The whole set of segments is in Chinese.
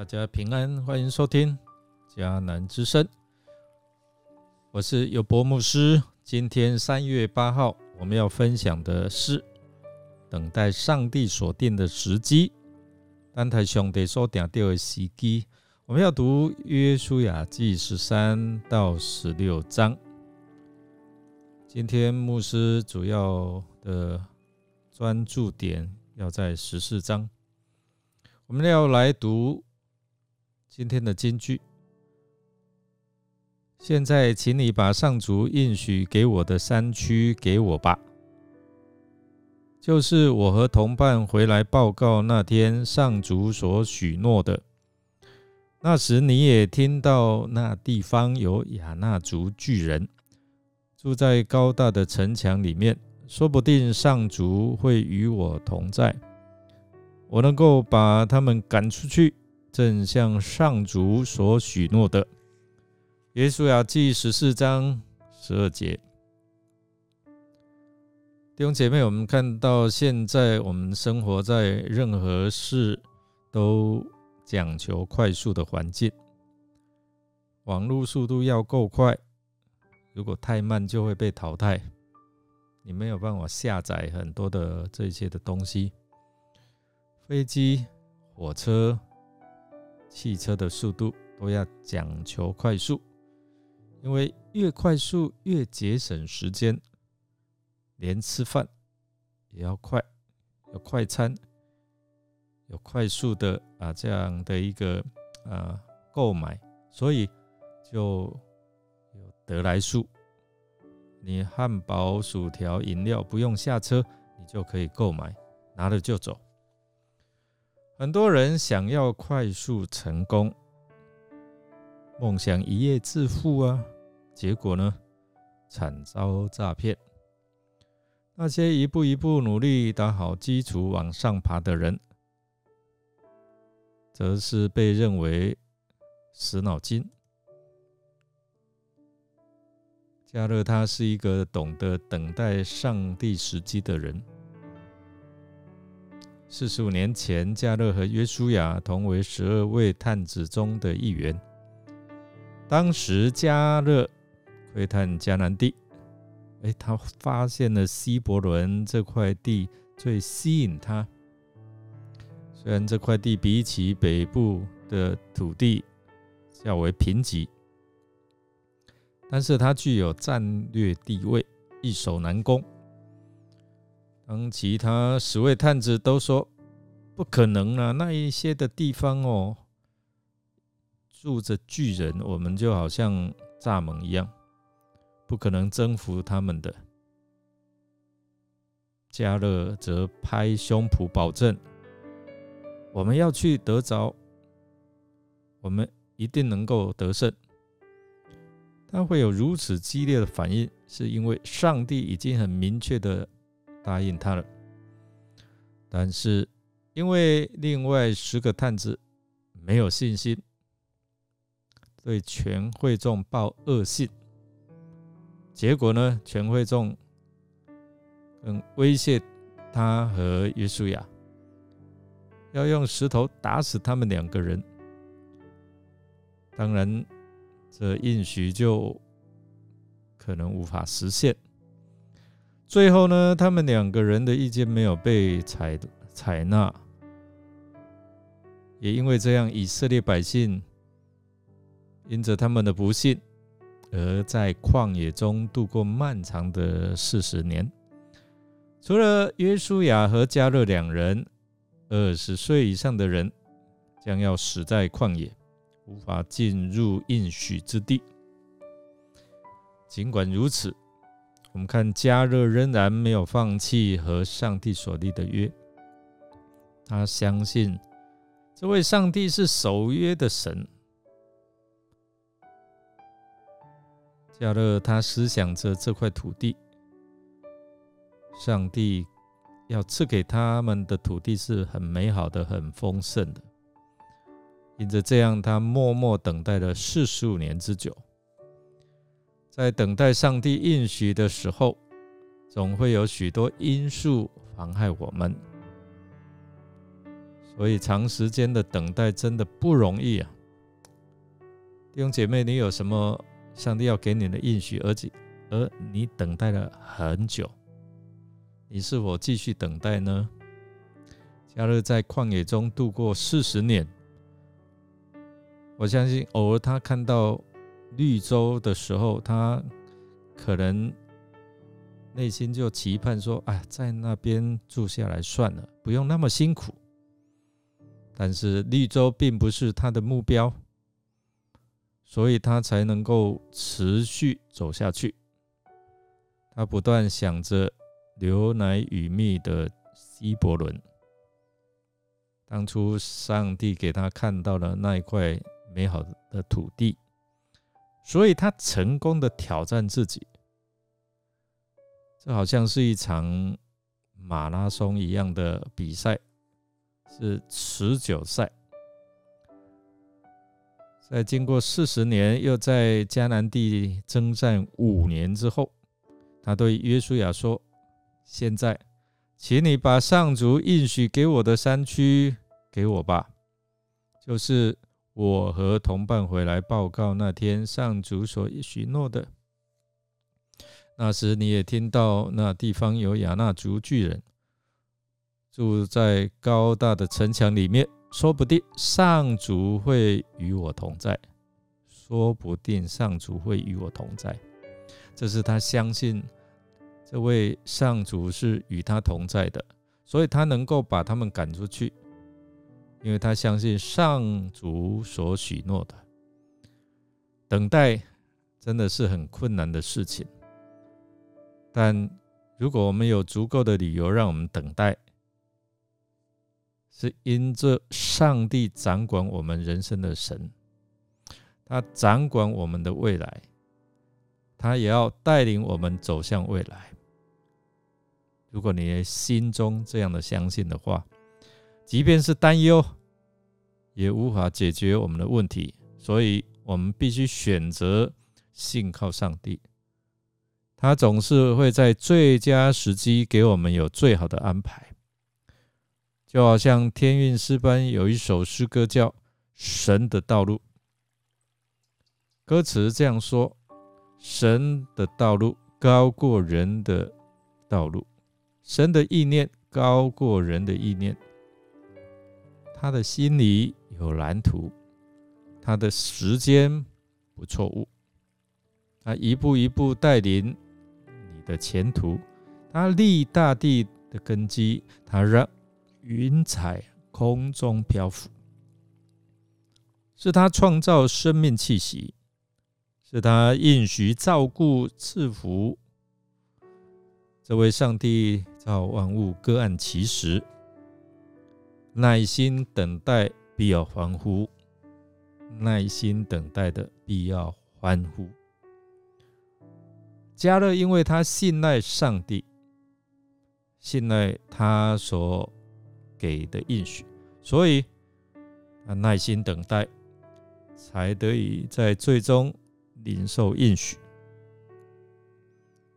大家平安，欢迎收听迦南之声。我是有博牧师。今天三月八号，我们要分享的是等待上帝所定的时机。单台兄弟所定掉的时机，我们要读约书亚记十三到十六章。今天牧师主要的专注点要在十四章。我们要来读今天的金句。现在，请你把上主应许给我的山区给我吧，就是我和同伴回来报告那天上主所许诺的。那时你也听到那地方有亚纳族巨人住在高大的城墙里面，说不定上族会与我同在，我能够把他们赶出去，正像上主所许诺的。耶稣亚记十四章十二节，弟兄姐妹，我们看到现在我们生活在任何事都讲求快速的环境，网络速度要够快，如果太慢就会被淘汰，你没有办法下载很多的这些的东西，飞机、火车、汽车的速度都要讲求快速。因为越快速越节省时间，连吃饭也要快，有快餐，有快速的啊这样的一个啊购买，所以就有得来速。你汉堡、薯条、饮料不用下车，你就可以购买，拿了就走。很多人想要快速成功。梦想一夜致富啊，结果呢，惨遭诈骗。那些一步一步努力打好基础往上爬的人，则是被认为死脑筋。加勒他是一个懂得等待上帝时机的人。四十五年前，加勒和约书亚同为十二位探子中的一员。当时加勒窥探迦南地，哎，他发现了希伯伦这块地最吸引他。虽然这块地比起北部的土地较为贫瘠，但是它具有战略地位，易守难攻。当其他十位探子都说不可能啊，那一些的地方哦。住着巨人，我们就好像蚱蜢一样，不可能征服他们的。加勒则拍胸脯保证：“我们要去得着，我们一定能够得胜。”他会有如此激烈的反应，是因为上帝已经很明确的答应他了。但是因为另外十个探子没有信心。对全会众报恶信，结果呢？全会众嗯威胁他和约书亚，要用石头打死他们两个人。当然，这应许就可能无法实现。最后呢，他们两个人的意见没有被采采纳，也因为这样，以色列百姓。因着他们的不幸，而在旷野中度过漫长的四十年。除了约书亚和加勒两人，二十岁以上的人将要死在旷野，无法进入应许之地。尽管如此，我们看加勒仍然没有放弃和上帝所立的约。他相信这位上帝是守约的神。加勒他思想着这块土地，上帝要赐给他们的土地是很美好的、很丰盛的。因着这样，他默默等待了四十五年之久。在等待上帝应许的时候，总会有许多因素妨害我们。所以长时间的等待真的不容易啊！弟兄姐妹，你有什么上帝要给你的应许，而且而你等待了很久，你是否继续等待呢？加勒在旷野中度过四十年，我相信偶尔他看到绿洲的时候，他可能内心就期盼说：“哎，在那边住下来算了，不用那么辛苦。”但是绿洲并不是他的目标，所以他才能够持续走下去。他不断想着牛奶与蜜的希伯伦，当初上帝给他看到了那一块美好的土地，所以他成功的挑战自己。这好像是一场马拉松一样的比赛。是持久赛，在经过四十年，又在迦南地征战五年之后，他对约书亚说：“现在，请你把上主应许给我的山区给我吧，就是我和同伴回来报告那天上主所许诺的。那时你也听到那地方有亚纳族巨人。”住在高大的城墙里面，说不定上主会与我同在。说不定上主会与我同在，这是他相信这位上主是与他同在的，所以他能够把他们赶出去，因为他相信上主所许诺的。等待真的是很困难的事情，但如果我们有足够的理由让我们等待。是因着上帝掌管我们人生的神，他掌管我们的未来，他也要带领我们走向未来。如果你心中这样的相信的话，即便是担忧，也无法解决我们的问题。所以，我们必须选择信靠上帝，他总是会在最佳时机给我们有最好的安排。就好像天韵诗班有一首诗歌叫《神的道路》，歌词这样说：“神的道路高过人的道路，神的意念高过人的意念，他的心里有蓝图，他的时间不错误，他一步一步带领你的前途，他立大地的根基，他让。”云彩空中漂浮，是他创造生命气息，是他应许照顾赐福。这位上帝造万物各按其时，耐心等待必要欢呼，耐心等待的必要欢呼。加勒因为他信赖上帝，信赖他所。给的应许，所以他耐心等待，才得以在最终领受应许。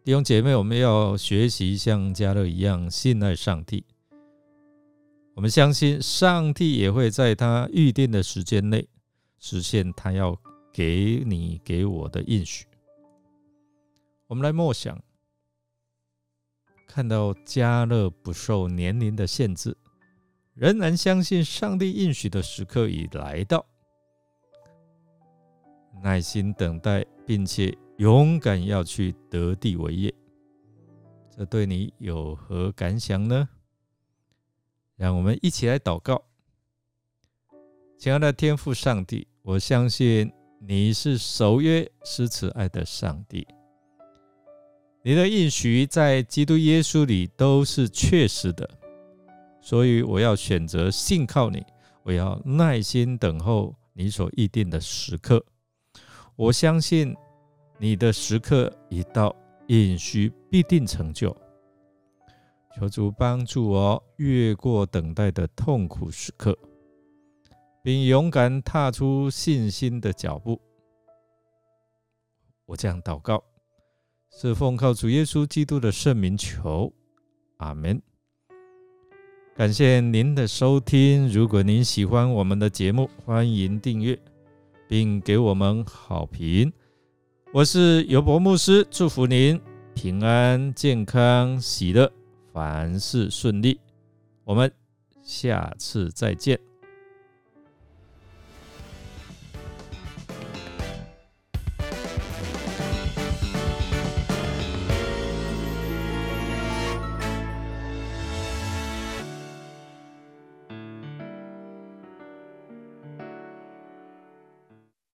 弟兄姐妹，我们要学习像加勒一样信赖上帝。我们相信上帝也会在他预定的时间内实现他要给你给我的应许。我们来默想，看到加勒不受年龄的限制。仍然相信上帝应许的时刻已来到，耐心等待，并且勇敢要去得地为业。这对你有何感想呢？让我们一起来祷告。亲爱的天父上帝，我相信你是守约施慈爱的上帝，你的应许在基督耶稣里都是确实的。所以我要选择信靠你，我要耐心等候你所预定的时刻。我相信你的时刻一到，应许必定成就。求主帮助我越过等待的痛苦时刻，并勇敢踏出信心的脚步。我这样祷告，是奉靠主耶稣基督的圣名求，阿门。感谢您的收听，如果您喜欢我们的节目，欢迎订阅并给我们好评。我是尤伯牧师，祝福您平安、健康、喜乐。凡事顺利。我们下次再见。